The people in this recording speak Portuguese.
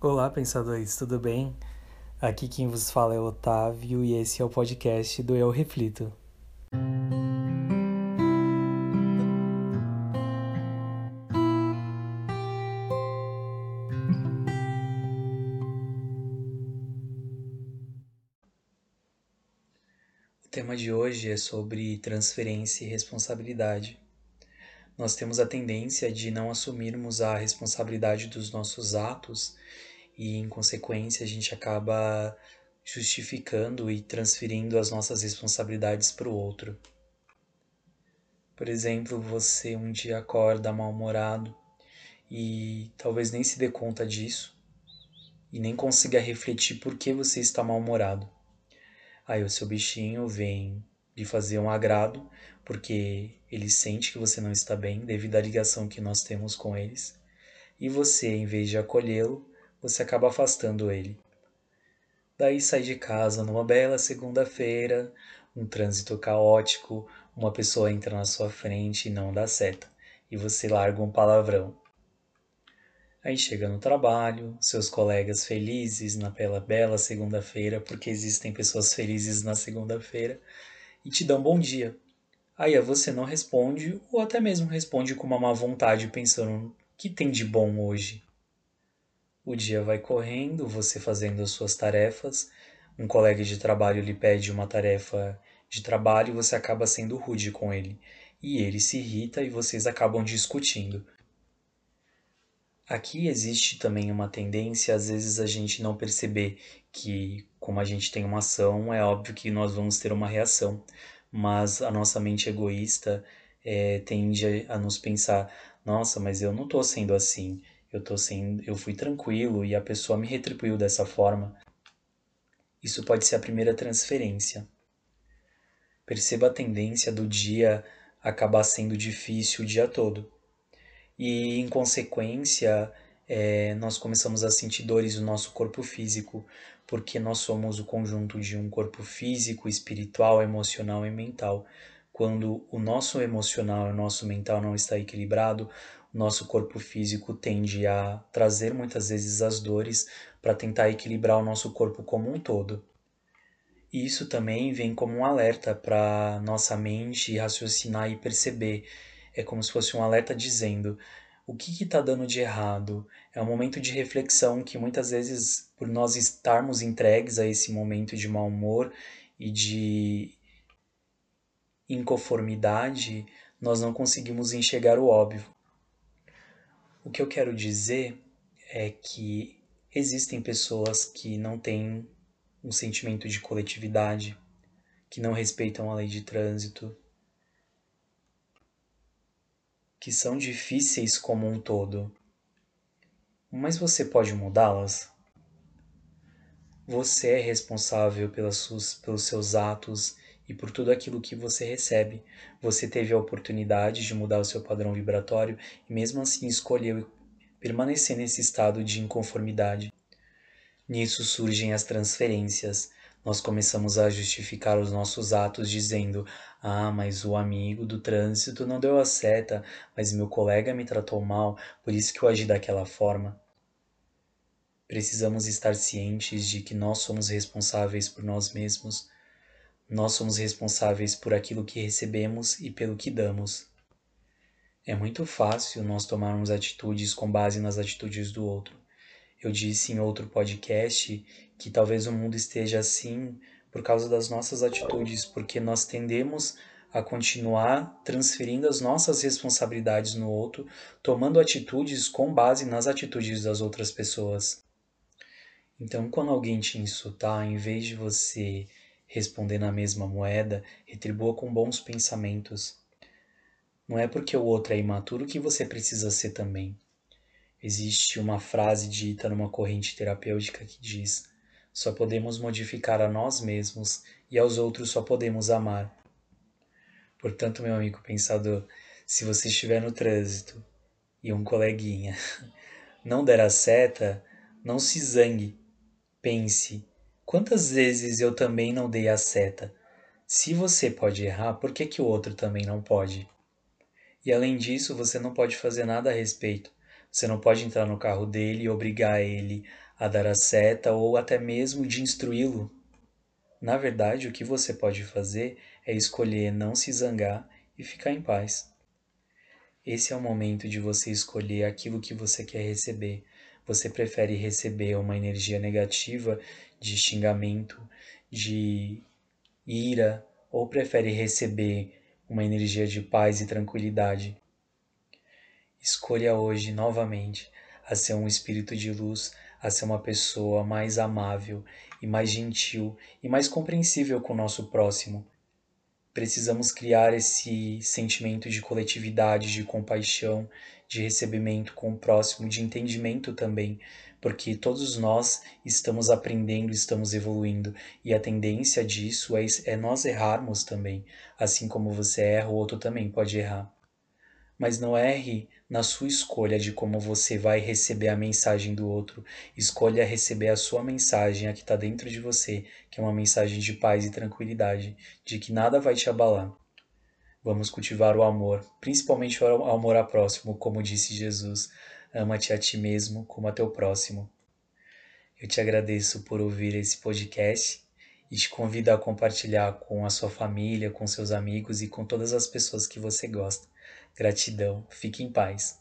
Olá, pensadores, tudo bem? Aqui quem vos fala é Otávio e esse é o podcast do Eu Reflito. O tema de hoje é sobre transferência e responsabilidade. Nós temos a tendência de não assumirmos a responsabilidade dos nossos atos e, em consequência, a gente acaba justificando e transferindo as nossas responsabilidades para o outro. Por exemplo, você um dia acorda mal-humorado e talvez nem se dê conta disso e nem consiga refletir por que você está mal-humorado. Aí o seu bichinho vem lhe fazer um agrado, porque ele sente que você não está bem devido à ligação que nós temos com eles, e você, em vez de acolhê-lo, você acaba afastando ele. Daí sai de casa numa bela segunda-feira, um trânsito caótico, uma pessoa entra na sua frente e não dá seta, e você larga um palavrão. Aí chega no trabalho, seus colegas felizes na bela, bela segunda-feira, porque existem pessoas felizes na segunda-feira, e te dão bom dia. Aí você não responde, ou até mesmo responde com uma má vontade, pensando: que tem de bom hoje? O dia vai correndo, você fazendo as suas tarefas, um colega de trabalho lhe pede uma tarefa de trabalho e você acaba sendo rude com ele. E ele se irrita e vocês acabam discutindo. Aqui existe também uma tendência, às vezes, a gente não perceber que, como a gente tem uma ação, é óbvio que nós vamos ter uma reação, mas a nossa mente egoísta é, tende a nos pensar: nossa, mas eu não estou sendo assim, eu tô sendo, eu fui tranquilo e a pessoa me retribuiu dessa forma. Isso pode ser a primeira transferência. Perceba a tendência do dia acabar sendo difícil o dia todo. E, em consequência, é, nós começamos a sentir dores no nosso corpo físico, porque nós somos o conjunto de um corpo físico, espiritual, emocional e mental. Quando o nosso emocional e o nosso mental não está equilibrado, nosso corpo físico tende a trazer muitas vezes as dores para tentar equilibrar o nosso corpo como um todo. Isso também vem como um alerta para nossa mente raciocinar e perceber. É como se fosse um alerta dizendo o que está dando de errado. É um momento de reflexão que muitas vezes, por nós estarmos entregues a esse momento de mau humor e de inconformidade, nós não conseguimos enxergar o óbvio. O que eu quero dizer é que existem pessoas que não têm um sentimento de coletividade, que não respeitam a lei de trânsito, que são difíceis como um todo. Mas você pode mudá-las? Você é responsável pelas suas, pelos seus atos e por tudo aquilo que você recebe. Você teve a oportunidade de mudar o seu padrão vibratório e mesmo assim escolheu permanecer nesse estado de inconformidade. Nisso surgem as transferências. Nós começamos a justificar os nossos atos dizendo: Ah, mas o amigo do trânsito não deu a seta, mas meu colega me tratou mal, por isso que eu agi daquela forma. Precisamos estar cientes de que nós somos responsáveis por nós mesmos nós somos responsáveis por aquilo que recebemos e pelo que damos. É muito fácil nós tomarmos atitudes com base nas atitudes do outro. Eu disse em outro podcast que talvez o mundo esteja assim por causa das nossas atitudes, porque nós tendemos a continuar transferindo as nossas responsabilidades no outro, tomando atitudes com base nas atitudes das outras pessoas. Então, quando alguém te insultar, em vez de você responder na mesma moeda, retribua com bons pensamentos. Não é porque o outro é imaturo que você precisa ser também. Existe uma frase dita numa corrente terapêutica que diz: só podemos modificar a nós mesmos e aos outros só podemos amar. Portanto, meu amigo pensador, se você estiver no trânsito e um coleguinha não der a seta, não se zangue. Pense, Quantas vezes eu também não dei a seta? Se você pode errar, por que, que o outro também não pode? E além disso, você não pode fazer nada a respeito. Você não pode entrar no carro dele e obrigar ele a dar a seta ou até mesmo de instruí-lo. Na verdade, o que você pode fazer é escolher não se zangar e ficar em paz. Esse é o momento de você escolher aquilo que você quer receber. Você prefere receber uma energia negativa de xingamento, de ira, ou prefere receber uma energia de paz e tranquilidade? Escolha hoje novamente a ser um espírito de luz, a ser uma pessoa mais amável e mais gentil e mais compreensível com o nosso próximo. Precisamos criar esse sentimento de coletividade, de compaixão, de recebimento com o próximo, de entendimento também, porque todos nós estamos aprendendo, estamos evoluindo, e a tendência disso é, é nós errarmos também. Assim como você erra, o outro também pode errar. Mas não erre na sua escolha de como você vai receber a mensagem do outro. Escolha receber a sua mensagem, a que está dentro de você, que é uma mensagem de paz e tranquilidade, de que nada vai te abalar. Vamos cultivar o amor, principalmente o amor ao próximo, como disse Jesus. Ama-te a ti mesmo como a teu próximo. Eu te agradeço por ouvir esse podcast e te convido a compartilhar com a sua família, com seus amigos e com todas as pessoas que você gosta. Gratidão, fique em paz.